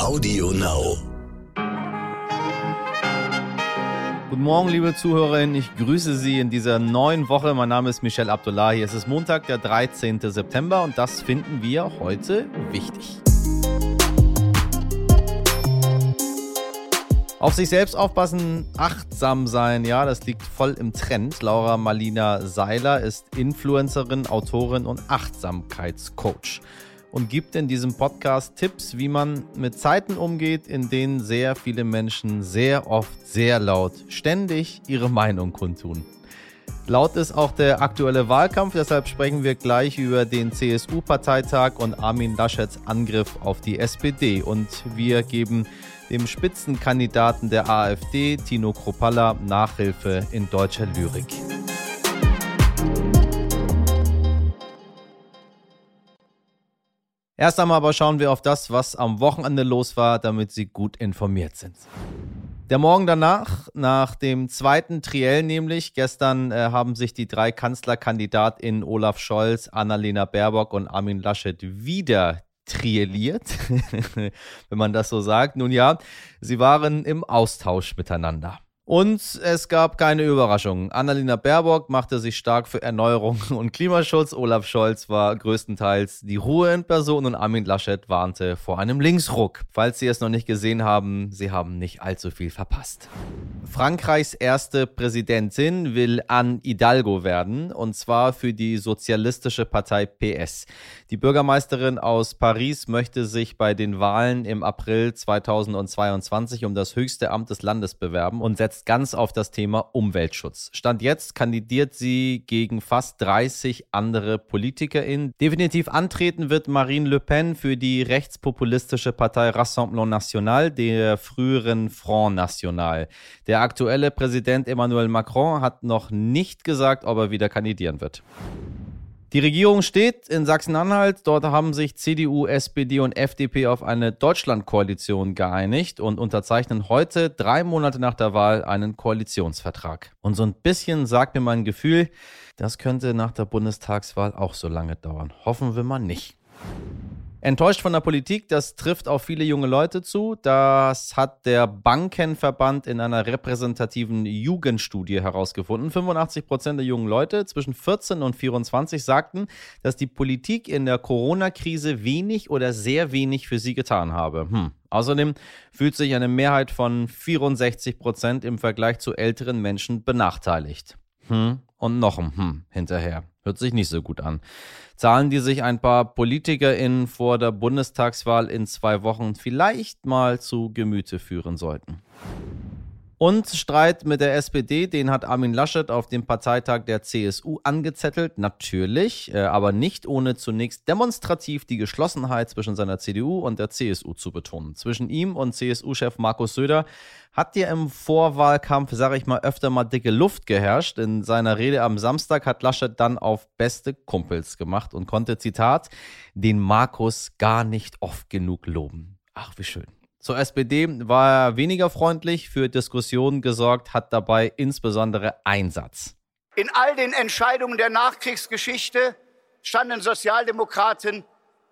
Audio Now. Guten Morgen, liebe Zuhörerinnen. Ich grüße Sie in dieser neuen Woche. Mein Name ist Michel Abdullahi. Es ist Montag, der 13. September und das finden wir heute wichtig. Auf sich selbst aufpassen, achtsam sein, ja, das liegt voll im Trend. Laura Marlina Seiler ist Influencerin, Autorin und Achtsamkeitscoach und gibt in diesem Podcast Tipps, wie man mit Zeiten umgeht, in denen sehr viele Menschen sehr oft, sehr laut, ständig ihre Meinung kundtun. Laut ist auch der aktuelle Wahlkampf, deshalb sprechen wir gleich über den CSU-Parteitag und Armin Laschets Angriff auf die SPD. Und wir geben dem Spitzenkandidaten der AfD, Tino Kropalla, Nachhilfe in deutscher Lyrik. Erst einmal aber schauen wir auf das, was am Wochenende los war, damit Sie gut informiert sind. Der Morgen danach, nach dem zweiten Triell nämlich, gestern äh, haben sich die drei KanzlerkandidatInnen Olaf Scholz, Annalena Baerbock und Armin Laschet wieder trielliert, wenn man das so sagt. Nun ja, sie waren im Austausch miteinander. Und es gab keine Überraschungen. Annalena Baerbock machte sich stark für Erneuerung und Klimaschutz. Olaf Scholz war größtenteils die Ruhe in Person und Armin Laschet warnte vor einem Linksruck. Falls Sie es noch nicht gesehen haben, Sie haben nicht allzu viel verpasst. Frankreichs erste Präsidentin will Anne Hidalgo werden, und zwar für die sozialistische Partei PS. Die Bürgermeisterin aus Paris möchte sich bei den Wahlen im April 2022 um das höchste Amt des Landes bewerben und setzt ganz auf das Thema Umweltschutz. Stand jetzt kandidiert sie gegen fast 30 andere PolitikerInnen. Definitiv antreten wird Marine Le Pen für die rechtspopulistische Partei Rassemblement National, der früheren Front National. Der aktuelle Präsident Emmanuel Macron hat noch nicht gesagt, ob er wieder kandidieren wird. Die Regierung steht in Sachsen-Anhalt. Dort haben sich CDU, SPD und FDP auf eine Deutschlandkoalition geeinigt und unterzeichnen heute, drei Monate nach der Wahl, einen Koalitionsvertrag. Und so ein bisschen sagt mir mein Gefühl, das könnte nach der Bundestagswahl auch so lange dauern. Hoffen wir mal nicht. Enttäuscht von der Politik, das trifft auf viele junge Leute zu. Das hat der Bankenverband in einer repräsentativen Jugendstudie herausgefunden. 85 Prozent der jungen Leute zwischen 14 und 24 sagten, dass die Politik in der Corona-Krise wenig oder sehr wenig für sie getan habe. Hm. Außerdem fühlt sich eine Mehrheit von 64 Prozent im Vergleich zu älteren Menschen benachteiligt. Hm. Und noch ein Hm hinterher. Hört sich nicht so gut an. Zahlen, die sich ein paar PolitikerInnen vor der Bundestagswahl in zwei Wochen vielleicht mal zu Gemüte führen sollten. Und Streit mit der SPD, den hat Armin Laschet auf dem Parteitag der CSU angezettelt, natürlich, äh, aber nicht ohne zunächst demonstrativ die Geschlossenheit zwischen seiner CDU und der CSU zu betonen. Zwischen ihm und CSU-Chef Markus Söder hat ja im Vorwahlkampf, sage ich mal, öfter mal dicke Luft geherrscht. In seiner Rede am Samstag hat Laschet dann auf beste Kumpels gemacht und konnte, Zitat, den Markus gar nicht oft genug loben. Ach, wie schön. Zur SPD war er weniger freundlich, für Diskussionen gesorgt, hat dabei insbesondere ein Satz. In all den Entscheidungen der Nachkriegsgeschichte standen Sozialdemokraten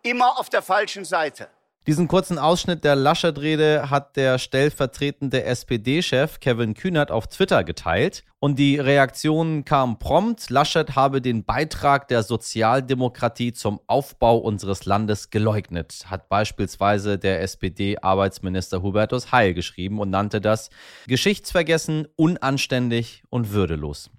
immer auf der falschen Seite. Diesen kurzen Ausschnitt der Laschet-Rede hat der stellvertretende SPD-Chef Kevin Kühnert auf Twitter geteilt. Und die Reaktion kam prompt. Laschet habe den Beitrag der Sozialdemokratie zum Aufbau unseres Landes geleugnet, hat beispielsweise der SPD-Arbeitsminister Hubertus Heil geschrieben und nannte das geschichtsvergessen, unanständig und würdelos.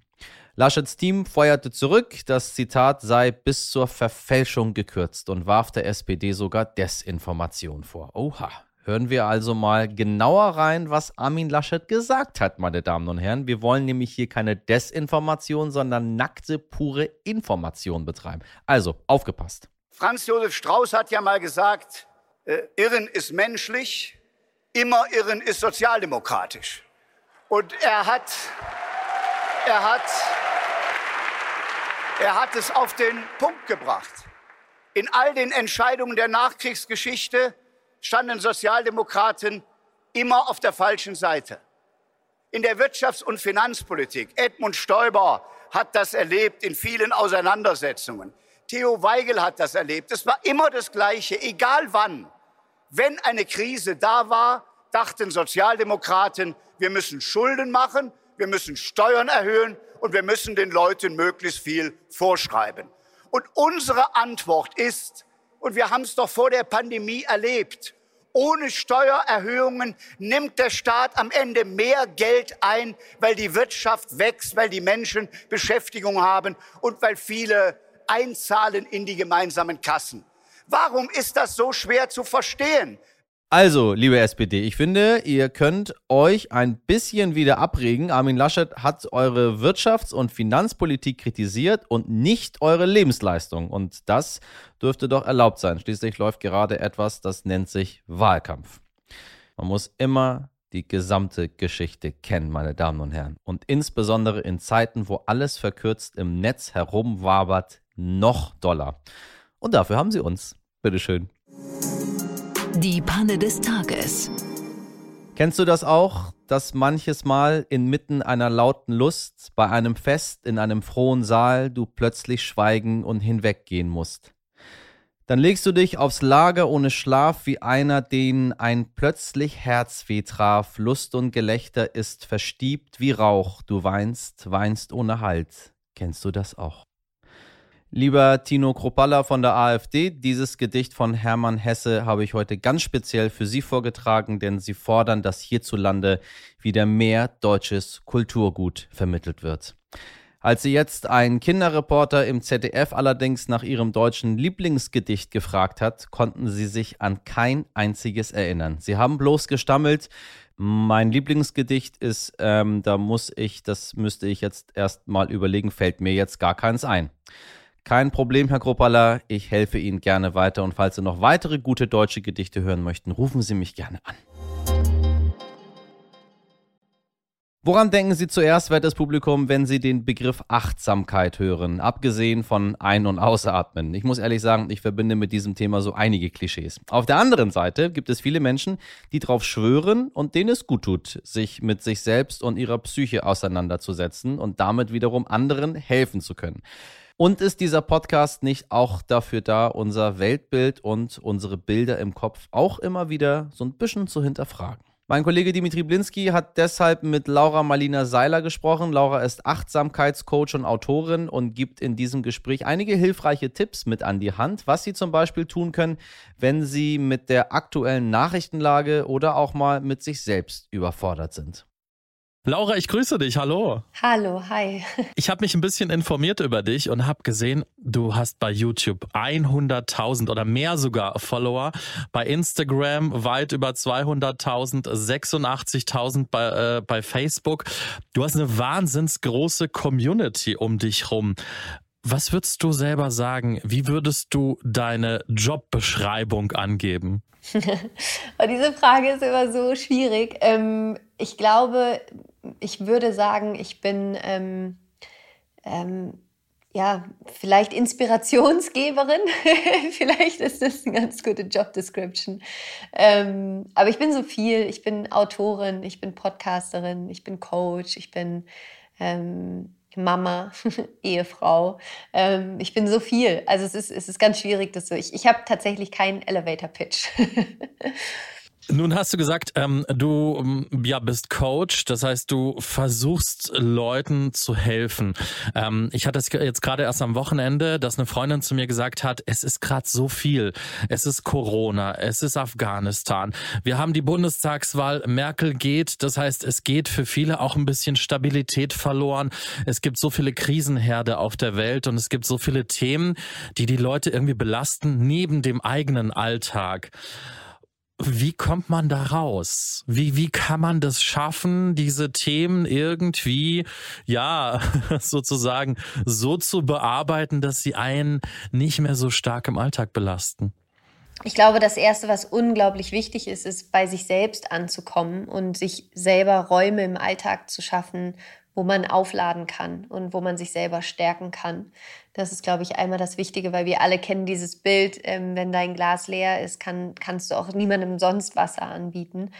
Laschets Team feuerte zurück, das Zitat sei bis zur Verfälschung gekürzt und warf der SPD sogar Desinformation vor. Oha. Hören wir also mal genauer rein, was Armin Laschet gesagt hat, meine Damen und Herren. Wir wollen nämlich hier keine Desinformation, sondern nackte, pure Information betreiben. Also, aufgepasst. Franz Josef Strauß hat ja mal gesagt, äh, Irren ist menschlich, immer Irren ist sozialdemokratisch. Und er hat, er hat, er hat es auf den Punkt gebracht. In all den Entscheidungen der Nachkriegsgeschichte standen Sozialdemokraten immer auf der falschen Seite. In der Wirtschafts- und Finanzpolitik, Edmund Stoiber hat das erlebt in vielen Auseinandersetzungen. Theo Weigel hat das erlebt. Es war immer das Gleiche, egal wann. Wenn eine Krise da war, dachten Sozialdemokraten, wir müssen Schulden machen, wir müssen Steuern erhöhen und wir müssen den Leuten möglichst viel vorschreiben. Und unsere Antwort ist, und wir haben es doch vor der Pandemie erlebt, ohne Steuererhöhungen nimmt der Staat am Ende mehr Geld ein, weil die Wirtschaft wächst, weil die Menschen Beschäftigung haben und weil viele einzahlen in die gemeinsamen Kassen. Warum ist das so schwer zu verstehen? Also, liebe SPD, ich finde, ihr könnt euch ein bisschen wieder abregen. Armin Laschet hat eure Wirtschafts- und Finanzpolitik kritisiert und nicht eure Lebensleistung. Und das dürfte doch erlaubt sein. Schließlich läuft gerade etwas, das nennt sich Wahlkampf. Man muss immer die gesamte Geschichte kennen, meine Damen und Herren. Und insbesondere in Zeiten, wo alles verkürzt im Netz herumwabert, noch doller. Und dafür haben sie uns. Bitteschön. Die Panne des Tages. Kennst du das auch, dass manches Mal inmitten einer lauten Lust, bei einem Fest, in einem frohen Saal, du plötzlich schweigen und hinweggehen musst? Dann legst du dich aufs Lager ohne Schlaf wie einer, den ein plötzlich Herzweh traf, Lust und Gelächter ist verstiebt wie Rauch, du weinst, weinst ohne Halt. Kennst du das auch? Lieber Tino Kropalla von der AfD, dieses Gedicht von Hermann Hesse habe ich heute ganz speziell für Sie vorgetragen, denn Sie fordern, dass hierzulande wieder mehr deutsches Kulturgut vermittelt wird. Als sie jetzt ein Kinderreporter im ZDF allerdings nach ihrem deutschen Lieblingsgedicht gefragt hat, konnten sie sich an kein einziges erinnern. Sie haben bloß gestammelt. Mein Lieblingsgedicht ist, ähm, da muss ich, das müsste ich jetzt erst mal überlegen, fällt mir jetzt gar keins ein. Kein Problem, Herr Kropala, ich helfe Ihnen gerne weiter und falls Sie noch weitere gute deutsche Gedichte hören möchten, rufen Sie mich gerne an. Woran denken Sie zuerst, wertes Publikum, wenn Sie den Begriff Achtsamkeit hören, abgesehen von Ein- und Ausatmen? Ich muss ehrlich sagen, ich verbinde mit diesem Thema so einige Klischees. Auf der anderen Seite gibt es viele Menschen, die darauf schwören und denen es gut tut, sich mit sich selbst und ihrer Psyche auseinanderzusetzen und damit wiederum anderen helfen zu können. Und ist dieser Podcast nicht auch dafür da, unser Weltbild und unsere Bilder im Kopf auch immer wieder so ein bisschen zu hinterfragen? Mein Kollege Dimitri Blinski hat deshalb mit Laura Marlina Seiler gesprochen. Laura ist Achtsamkeitscoach und Autorin und gibt in diesem Gespräch einige hilfreiche Tipps mit an die Hand, was Sie zum Beispiel tun können, wenn Sie mit der aktuellen Nachrichtenlage oder auch mal mit sich selbst überfordert sind. Laura, ich grüße dich. Hallo. Hallo, hi. Ich habe mich ein bisschen informiert über dich und habe gesehen, du hast bei YouTube 100.000 oder mehr sogar Follower, bei Instagram weit über 200.000, 86.000 bei, äh, bei Facebook. Du hast eine wahnsinns große Community um dich rum. Was würdest du selber sagen? Wie würdest du deine Jobbeschreibung angeben? diese Frage ist immer so schwierig. Ähm, ich glaube, ich würde sagen, ich bin ähm, ähm, ja vielleicht Inspirationsgeberin. vielleicht ist das eine ganz gute Job Description. Ähm, aber ich bin so viel. Ich bin Autorin, ich bin Podcasterin, ich bin Coach, ich bin ähm, Mama, Ehefrau. Ähm, ich bin so viel. Also es ist, es ist ganz schwierig, das so. Ich, ich habe tatsächlich keinen Elevator-Pitch. Nun hast du gesagt, ähm, du ähm, ja, bist Coach, das heißt, du versuchst Leuten zu helfen. Ähm, ich hatte es jetzt gerade erst am Wochenende, dass eine Freundin zu mir gesagt hat, es ist gerade so viel. Es ist Corona, es ist Afghanistan. Wir haben die Bundestagswahl, Merkel geht, das heißt, es geht für viele auch ein bisschen Stabilität verloren. Es gibt so viele Krisenherde auf der Welt und es gibt so viele Themen, die die Leute irgendwie belasten, neben dem eigenen Alltag. Wie kommt man da raus? Wie, wie kann man das schaffen, diese Themen irgendwie, ja, sozusagen so zu bearbeiten, dass sie einen nicht mehr so stark im Alltag belasten? Ich glaube, das Erste, was unglaublich wichtig ist, ist bei sich selbst anzukommen und sich selber Räume im Alltag zu schaffen, wo man aufladen kann und wo man sich selber stärken kann. Das ist, glaube ich, einmal das Wichtige, weil wir alle kennen dieses Bild, ähm, wenn dein Glas leer ist, kann, kannst du auch niemandem sonst Wasser anbieten.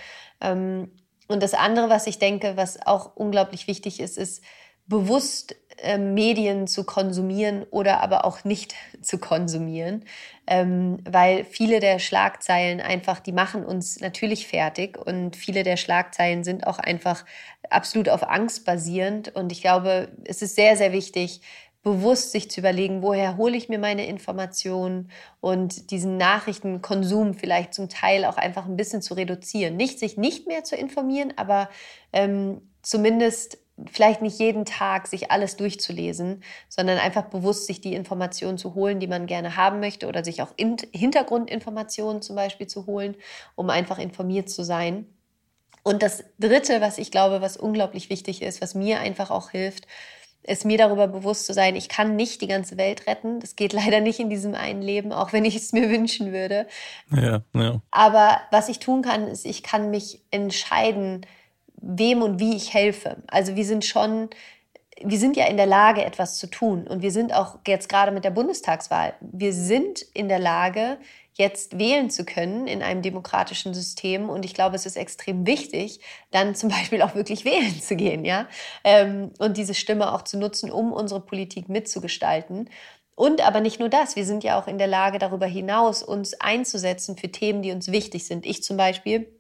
Ähm, und das andere, was ich denke, was auch unglaublich wichtig ist, ist, bewusst äh, Medien zu konsumieren oder aber auch nicht zu konsumieren, ähm, weil viele der Schlagzeilen einfach, die machen uns natürlich fertig und viele der Schlagzeilen sind auch einfach absolut auf Angst basierend und ich glaube, es ist sehr, sehr wichtig, bewusst sich zu überlegen, woher hole ich mir meine Informationen und diesen Nachrichtenkonsum vielleicht zum Teil auch einfach ein bisschen zu reduzieren. Nicht sich nicht mehr zu informieren, aber ähm, zumindest vielleicht nicht jeden Tag sich alles durchzulesen, sondern einfach bewusst sich die Informationen zu holen, die man gerne haben möchte oder sich auch in Hintergrundinformationen zum Beispiel zu holen, um einfach informiert zu sein. Und das Dritte, was ich glaube, was unglaublich wichtig ist, was mir einfach auch hilft, ist mir darüber bewusst zu sein, ich kann nicht die ganze Welt retten. Das geht leider nicht in diesem einen Leben, auch wenn ich es mir wünschen würde. Ja, ja. Aber was ich tun kann, ist, ich kann mich entscheiden, wem und wie ich helfe. Also wir sind schon, wir sind ja in der Lage, etwas zu tun. Und wir sind auch jetzt gerade mit der Bundestagswahl, wir sind in der Lage, jetzt wählen zu können in einem demokratischen System. Und ich glaube, es ist extrem wichtig, dann zum Beispiel auch wirklich wählen zu gehen, ja. Ähm, und diese Stimme auch zu nutzen, um unsere Politik mitzugestalten. Und aber nicht nur das, wir sind ja auch in der Lage, darüber hinaus uns einzusetzen für Themen, die uns wichtig sind. Ich zum Beispiel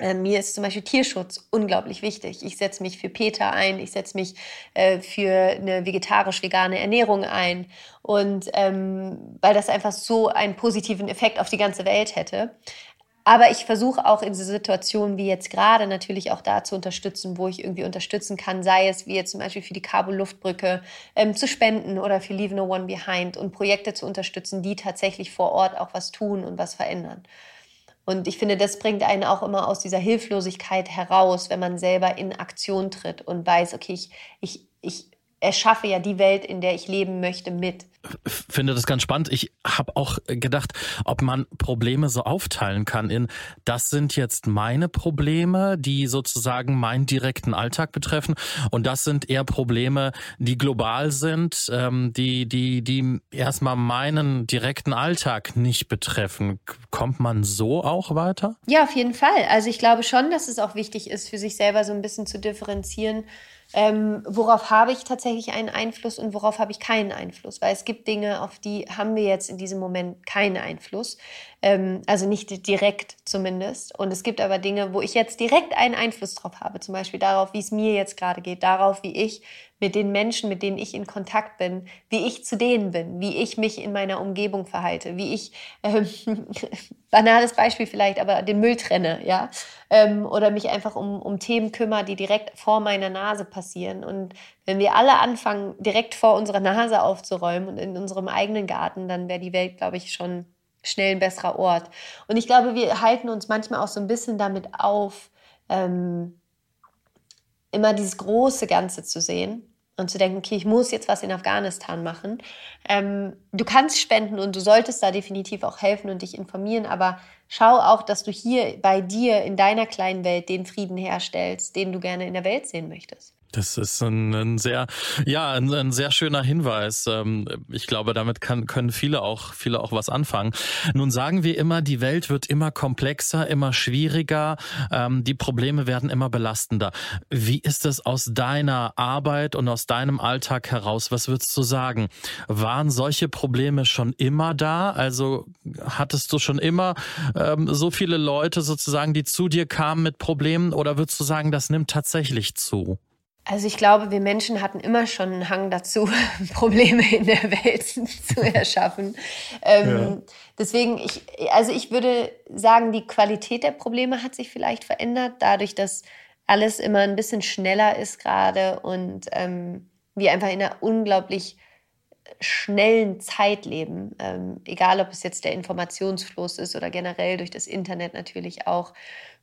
mir ist zum Beispiel Tierschutz unglaublich wichtig. Ich setze mich für Peter ein, ich setze mich äh, für eine vegetarisch-vegane Ernährung ein. Und ähm, weil das einfach so einen positiven Effekt auf die ganze Welt hätte. Aber ich versuche auch in Situationen wie jetzt gerade natürlich auch da zu unterstützen, wo ich irgendwie unterstützen kann, sei es wie jetzt zum Beispiel für die Cabo-Luftbrücke ähm, zu spenden oder für Leave No One Behind und Projekte zu unterstützen, die tatsächlich vor Ort auch was tun und was verändern. Und ich finde, das bringt einen auch immer aus dieser Hilflosigkeit heraus, wenn man selber in Aktion tritt und weiß, okay, ich, ich, ich erschaffe ja die Welt, in der ich leben möchte, mit finde das ganz spannend. Ich habe auch gedacht, ob man Probleme so aufteilen kann in, das sind jetzt meine Probleme, die sozusagen meinen direkten Alltag betreffen und das sind eher Probleme, die global sind, ähm, die, die, die erstmal meinen direkten Alltag nicht betreffen. Kommt man so auch weiter? Ja, auf jeden Fall. Also ich glaube schon, dass es auch wichtig ist, für sich selber so ein bisschen zu differenzieren ähm, worauf habe ich tatsächlich einen Einfluss und worauf habe ich keinen Einfluss. Weil es gibt Dinge, auf die haben wir jetzt in diesem Moment keinen Einfluss. Ähm, also nicht direkt zumindest. Und es gibt aber Dinge, wo ich jetzt direkt einen Einfluss drauf habe. Zum Beispiel darauf, wie es mir jetzt gerade geht, darauf, wie ich mit den Menschen, mit denen ich in Kontakt bin, wie ich zu denen bin, wie ich mich in meiner Umgebung verhalte, wie ich, ähm, banales Beispiel vielleicht, aber den Müll trenne, ja, ähm, oder mich einfach um, um Themen kümmere, die direkt vor meiner Nase passieren. Und wenn wir alle anfangen, direkt vor unserer Nase aufzuräumen und in unserem eigenen Garten, dann wäre die Welt, glaube ich, schon schnell ein besserer Ort. Und ich glaube, wir halten uns manchmal auch so ein bisschen damit auf, ähm, immer dieses große Ganze zu sehen und zu denken, okay, ich muss jetzt was in Afghanistan machen. Ähm, du kannst spenden und du solltest da definitiv auch helfen und dich informieren, aber schau auch, dass du hier bei dir in deiner kleinen Welt den Frieden herstellst, den du gerne in der Welt sehen möchtest. Das ist ein, ein sehr, ja, ein, ein, sehr schöner Hinweis. Ähm, ich glaube, damit kann, können viele auch, viele auch was anfangen. Nun sagen wir immer, die Welt wird immer komplexer, immer schwieriger. Ähm, die Probleme werden immer belastender. Wie ist es aus deiner Arbeit und aus deinem Alltag heraus? Was würdest du sagen? Waren solche Probleme schon immer da? Also hattest du schon immer ähm, so viele Leute sozusagen, die zu dir kamen mit Problemen? Oder würdest du sagen, das nimmt tatsächlich zu? Also ich glaube, wir Menschen hatten immer schon einen Hang dazu, Probleme in der Welt zu erschaffen. Ähm, ja. Deswegen, ich, also ich würde sagen, die Qualität der Probleme hat sich vielleicht verändert, dadurch, dass alles immer ein bisschen schneller ist gerade und ähm, wir einfach in einer unglaublich schnellen Zeit leben. Ähm, egal, ob es jetzt der Informationsfluss ist oder generell durch das Internet natürlich auch.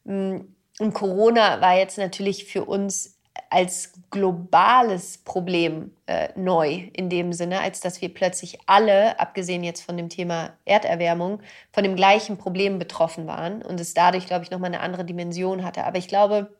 Mm, und Corona war jetzt natürlich für uns als globales Problem äh, neu in dem Sinne, als dass wir plötzlich alle, abgesehen jetzt von dem Thema Erderwärmung, von dem gleichen Problem betroffen waren und es dadurch, glaube ich, nochmal eine andere Dimension hatte. Aber ich glaube,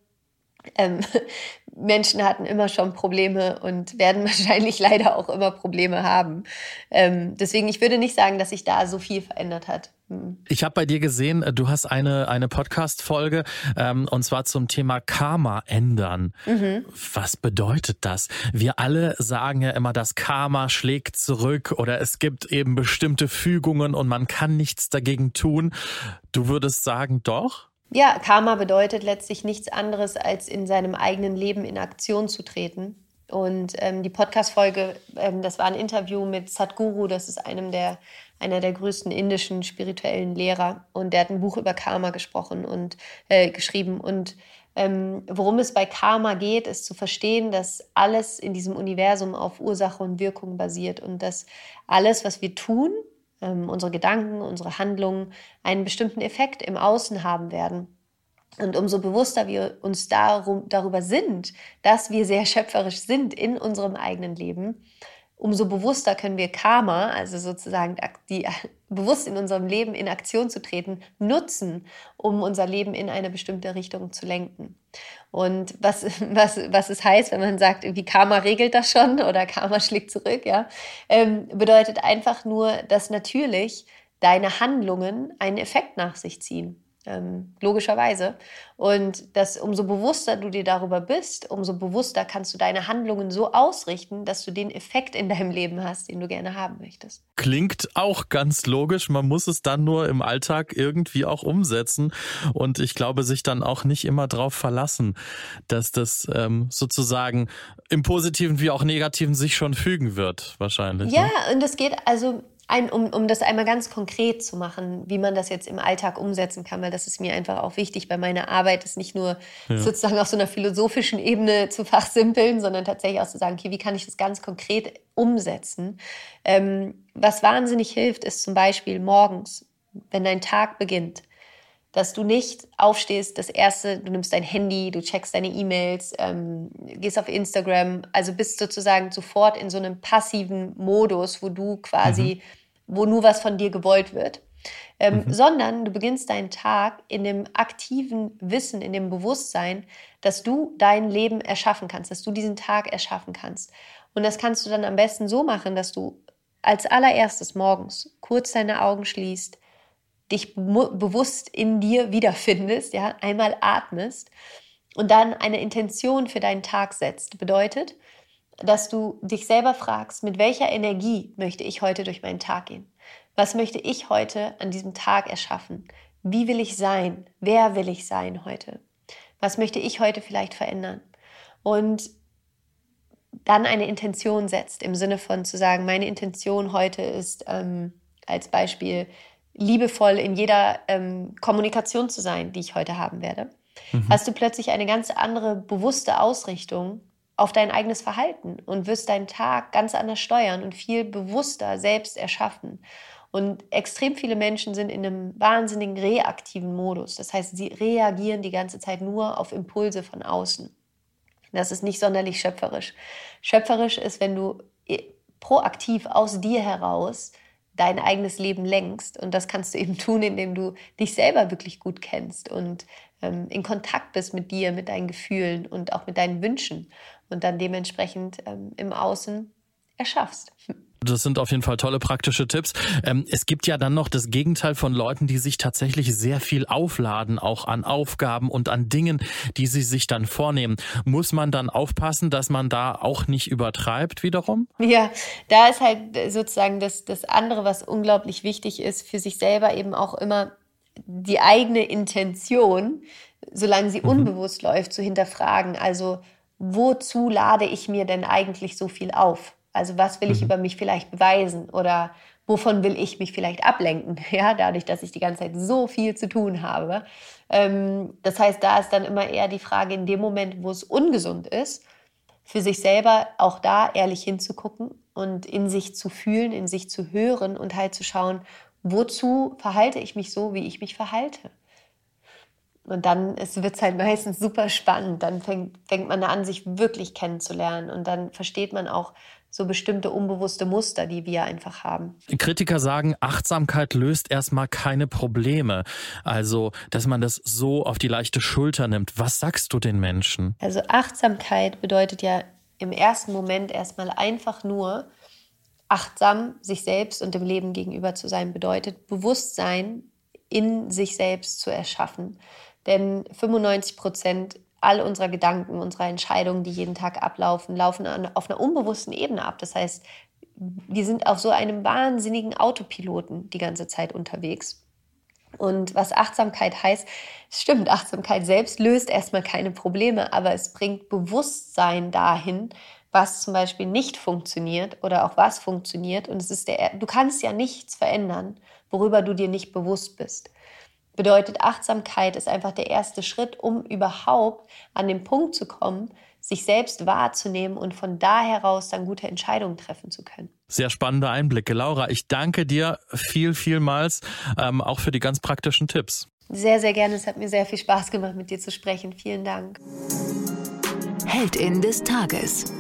ähm, Menschen hatten immer schon Probleme und werden wahrscheinlich leider auch immer Probleme haben. Ähm, deswegen, ich würde nicht sagen, dass sich da so viel verändert hat. Hm. Ich habe bei dir gesehen, äh, du hast eine, eine Podcast-Folge ähm, und zwar zum Thema Karma ändern. Mhm. Was bedeutet das? Wir alle sagen ja immer, das Karma schlägt zurück oder es gibt eben bestimmte Fügungen und man kann nichts dagegen tun. Du würdest sagen, doch? Ja, Karma bedeutet letztlich nichts anderes, als in seinem eigenen Leben in Aktion zu treten. Und ähm, die Podcast-Folge, ähm, das war ein Interview mit Sadhguru, das ist einem der, einer der größten indischen spirituellen Lehrer. Und der hat ein Buch über Karma gesprochen und äh, geschrieben. Und ähm, worum es bei Karma geht, ist zu verstehen, dass alles in diesem Universum auf Ursache und Wirkung basiert und dass alles, was wir tun, ähm, unsere Gedanken, unsere Handlungen einen bestimmten Effekt im Außen haben werden. Und umso bewusster wir uns darum, darüber sind, dass wir sehr schöpferisch sind in unserem eigenen Leben, umso bewusster können wir Karma, also sozusagen die, bewusst in unserem Leben in Aktion zu treten, nutzen, um unser Leben in eine bestimmte Richtung zu lenken. Und was, was, was es heißt, wenn man sagt, wie Karma regelt das schon oder Karma schlägt zurück, ja, ähm, bedeutet einfach nur, dass natürlich deine Handlungen einen Effekt nach sich ziehen ähm, logischerweise. Und dass umso bewusster du dir darüber bist, umso bewusster kannst du deine Handlungen so ausrichten, dass du den Effekt in deinem Leben hast, den du gerne haben möchtest. Klingt auch ganz logisch. Man muss es dann nur im Alltag irgendwie auch umsetzen. Und ich glaube, sich dann auch nicht immer darauf verlassen, dass das ähm, sozusagen im Positiven wie auch Negativen sich schon fügen wird, wahrscheinlich. Ja, ne? und es geht also ein, um, um das einmal ganz konkret zu machen, wie man das jetzt im Alltag umsetzen kann, weil das ist mir einfach auch wichtig bei meiner Arbeit, ist nicht nur ja. sozusagen auf so einer philosophischen Ebene zu fachsimpeln, sondern tatsächlich auch zu sagen, okay, wie kann ich das ganz konkret umsetzen? Ähm, was wahnsinnig hilft, ist zum Beispiel morgens, wenn dein Tag beginnt, dass du nicht aufstehst, das erste, du nimmst dein Handy, du checkst deine E-Mails, ähm, gehst auf Instagram, also bist sozusagen sofort in so einem passiven Modus, wo du quasi mhm wo nur was von dir gewollt wird, ähm, mhm. sondern du beginnst deinen Tag in dem aktiven Wissen, in dem Bewusstsein, dass du dein Leben erschaffen kannst, dass du diesen Tag erschaffen kannst. Und das kannst du dann am besten so machen, dass du als allererstes morgens kurz deine Augen schließt, dich bewusst in dir wiederfindest, ja, einmal atmest und dann eine Intention für deinen Tag setzt. Bedeutet, dass du dich selber fragst, mit welcher Energie möchte ich heute durch meinen Tag gehen? Was möchte ich heute an diesem Tag erschaffen? Wie will ich sein? Wer will ich sein heute? Was möchte ich heute vielleicht verändern? Und dann eine Intention setzt, im Sinne von zu sagen, meine Intention heute ist ähm, als Beispiel liebevoll in jeder ähm, Kommunikation zu sein, die ich heute haben werde, mhm. hast du plötzlich eine ganz andere bewusste Ausrichtung auf dein eigenes Verhalten und wirst deinen Tag ganz anders steuern und viel bewusster selbst erschaffen. Und extrem viele Menschen sind in einem wahnsinnigen reaktiven Modus. Das heißt, sie reagieren die ganze Zeit nur auf Impulse von außen. Das ist nicht sonderlich schöpferisch. Schöpferisch ist, wenn du äh, proaktiv aus dir heraus dein eigenes Leben lenkst. Und das kannst du eben tun, indem du dich selber wirklich gut kennst und ähm, in Kontakt bist mit dir, mit deinen Gefühlen und auch mit deinen Wünschen und dann dementsprechend ähm, im Außen erschaffst. Das sind auf jeden Fall tolle praktische Tipps. Ähm, es gibt ja dann noch das Gegenteil von Leuten, die sich tatsächlich sehr viel aufladen, auch an Aufgaben und an Dingen, die sie sich dann vornehmen. Muss man dann aufpassen, dass man da auch nicht übertreibt wiederum? Ja, da ist halt sozusagen das, das andere, was unglaublich wichtig ist, für sich selber eben auch immer die eigene Intention, solange sie mhm. unbewusst läuft, zu hinterfragen. Also wozu lade ich mir denn eigentlich so viel auf? Also was will ich mhm. über mich vielleicht beweisen oder wovon will ich mich vielleicht ablenken? Ja, dadurch, dass ich die ganze Zeit so viel zu tun habe. Ähm, das heißt, da ist dann immer eher die Frage in dem Moment, wo es ungesund ist, für sich selber auch da ehrlich hinzugucken und in sich zu fühlen, in sich zu hören und halt zu schauen, wozu verhalte ich mich so, wie ich mich verhalte. Und dann wird es halt meistens super spannend. Dann fängt, fängt man an, sich wirklich kennenzulernen. Und dann versteht man auch, so bestimmte unbewusste Muster, die wir einfach haben. Kritiker sagen, Achtsamkeit löst erstmal keine Probleme. Also, dass man das so auf die leichte Schulter nimmt. Was sagst du den Menschen? Also Achtsamkeit bedeutet ja im ersten Moment erstmal einfach nur, achtsam sich selbst und dem Leben gegenüber zu sein, bedeutet Bewusstsein in sich selbst zu erschaffen. Denn 95 Prozent all unserer Gedanken, unserer Entscheidungen, die jeden Tag ablaufen, laufen auf einer unbewussten Ebene ab. Das heißt, wir sind auf so einem wahnsinnigen Autopiloten die ganze Zeit unterwegs. Und was Achtsamkeit heißt, stimmt, Achtsamkeit selbst löst erstmal keine Probleme, aber es bringt Bewusstsein dahin, was zum Beispiel nicht funktioniert oder auch was funktioniert. Und es ist der, du kannst ja nichts verändern, worüber du dir nicht bewusst bist. Bedeutet, Achtsamkeit ist einfach der erste Schritt, um überhaupt an den Punkt zu kommen, sich selbst wahrzunehmen und von da heraus dann gute Entscheidungen treffen zu können. Sehr spannende Einblicke. Laura, ich danke dir viel, vielmals, ähm, auch für die ganz praktischen Tipps. Sehr, sehr gerne. Es hat mir sehr viel Spaß gemacht, mit dir zu sprechen. Vielen Dank. Heldin des Tages.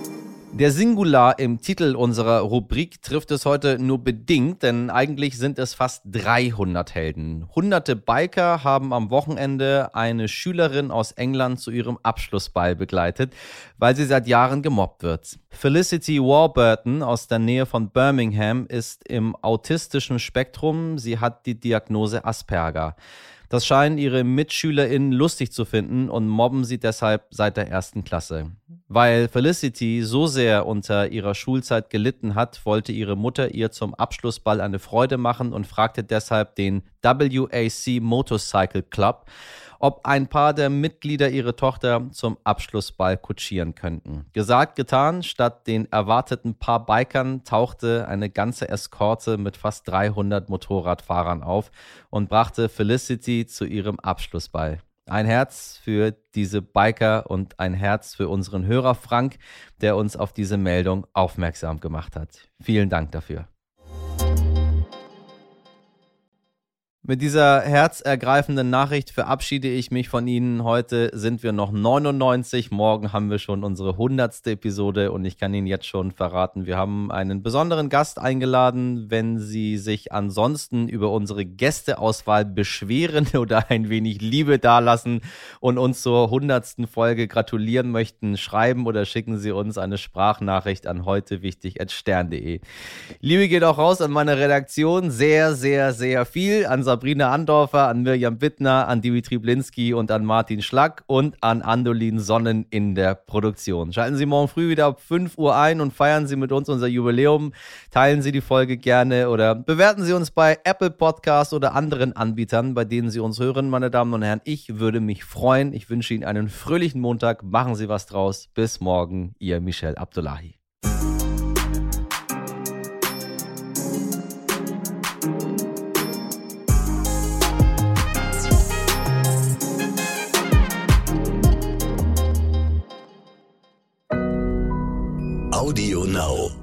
Der Singular im Titel unserer Rubrik trifft es heute nur bedingt, denn eigentlich sind es fast 300 Helden. Hunderte Biker haben am Wochenende eine Schülerin aus England zu ihrem Abschlussball begleitet, weil sie seit Jahren gemobbt wird. Felicity Warburton aus der Nähe von Birmingham ist im autistischen Spektrum. Sie hat die Diagnose Asperger. Das scheinen ihre MitschülerInnen lustig zu finden und mobben sie deshalb seit der ersten Klasse. Weil Felicity so sehr unter ihrer Schulzeit gelitten hat, wollte ihre Mutter ihr zum Abschlussball eine Freude machen und fragte deshalb den WAC Motorcycle Club, ob ein paar der Mitglieder ihre Tochter zum Abschlussball kutschieren könnten. Gesagt, getan, statt den erwarteten paar Bikern tauchte eine ganze Eskorte mit fast 300 Motorradfahrern auf und brachte Felicity zu ihrem Abschlussball. Ein Herz für diese Biker und ein Herz für unseren Hörer Frank, der uns auf diese Meldung aufmerksam gemacht hat. Vielen Dank dafür. Mit dieser herzergreifenden Nachricht verabschiede ich mich von Ihnen. Heute sind wir noch 99. Morgen haben wir schon unsere 100. Episode und ich kann Ihnen jetzt schon verraten, wir haben einen besonderen Gast eingeladen. Wenn Sie sich ansonsten über unsere Gästeauswahl beschweren oder ein wenig Liebe dalassen und uns zur 100. Folge gratulieren möchten, schreiben oder schicken Sie uns eine Sprachnachricht an heute stern.de. Liebe geht auch raus an meine Redaktion. Sehr, sehr, sehr viel. An Sabrina Andorfer, an Mirjam Wittner, an Dimitri Blinski und an Martin Schlack und an Andolin Sonnen in der Produktion. Schalten Sie morgen früh wieder ab 5 Uhr ein und feiern Sie mit uns unser Jubiläum. Teilen Sie die Folge gerne oder bewerten Sie uns bei Apple Podcasts oder anderen Anbietern, bei denen Sie uns hören, meine Damen und Herren. Ich würde mich freuen. Ich wünsche Ihnen einen fröhlichen Montag. Machen Sie was draus. Bis morgen, Ihr Michel Abdullahi. Audio Now.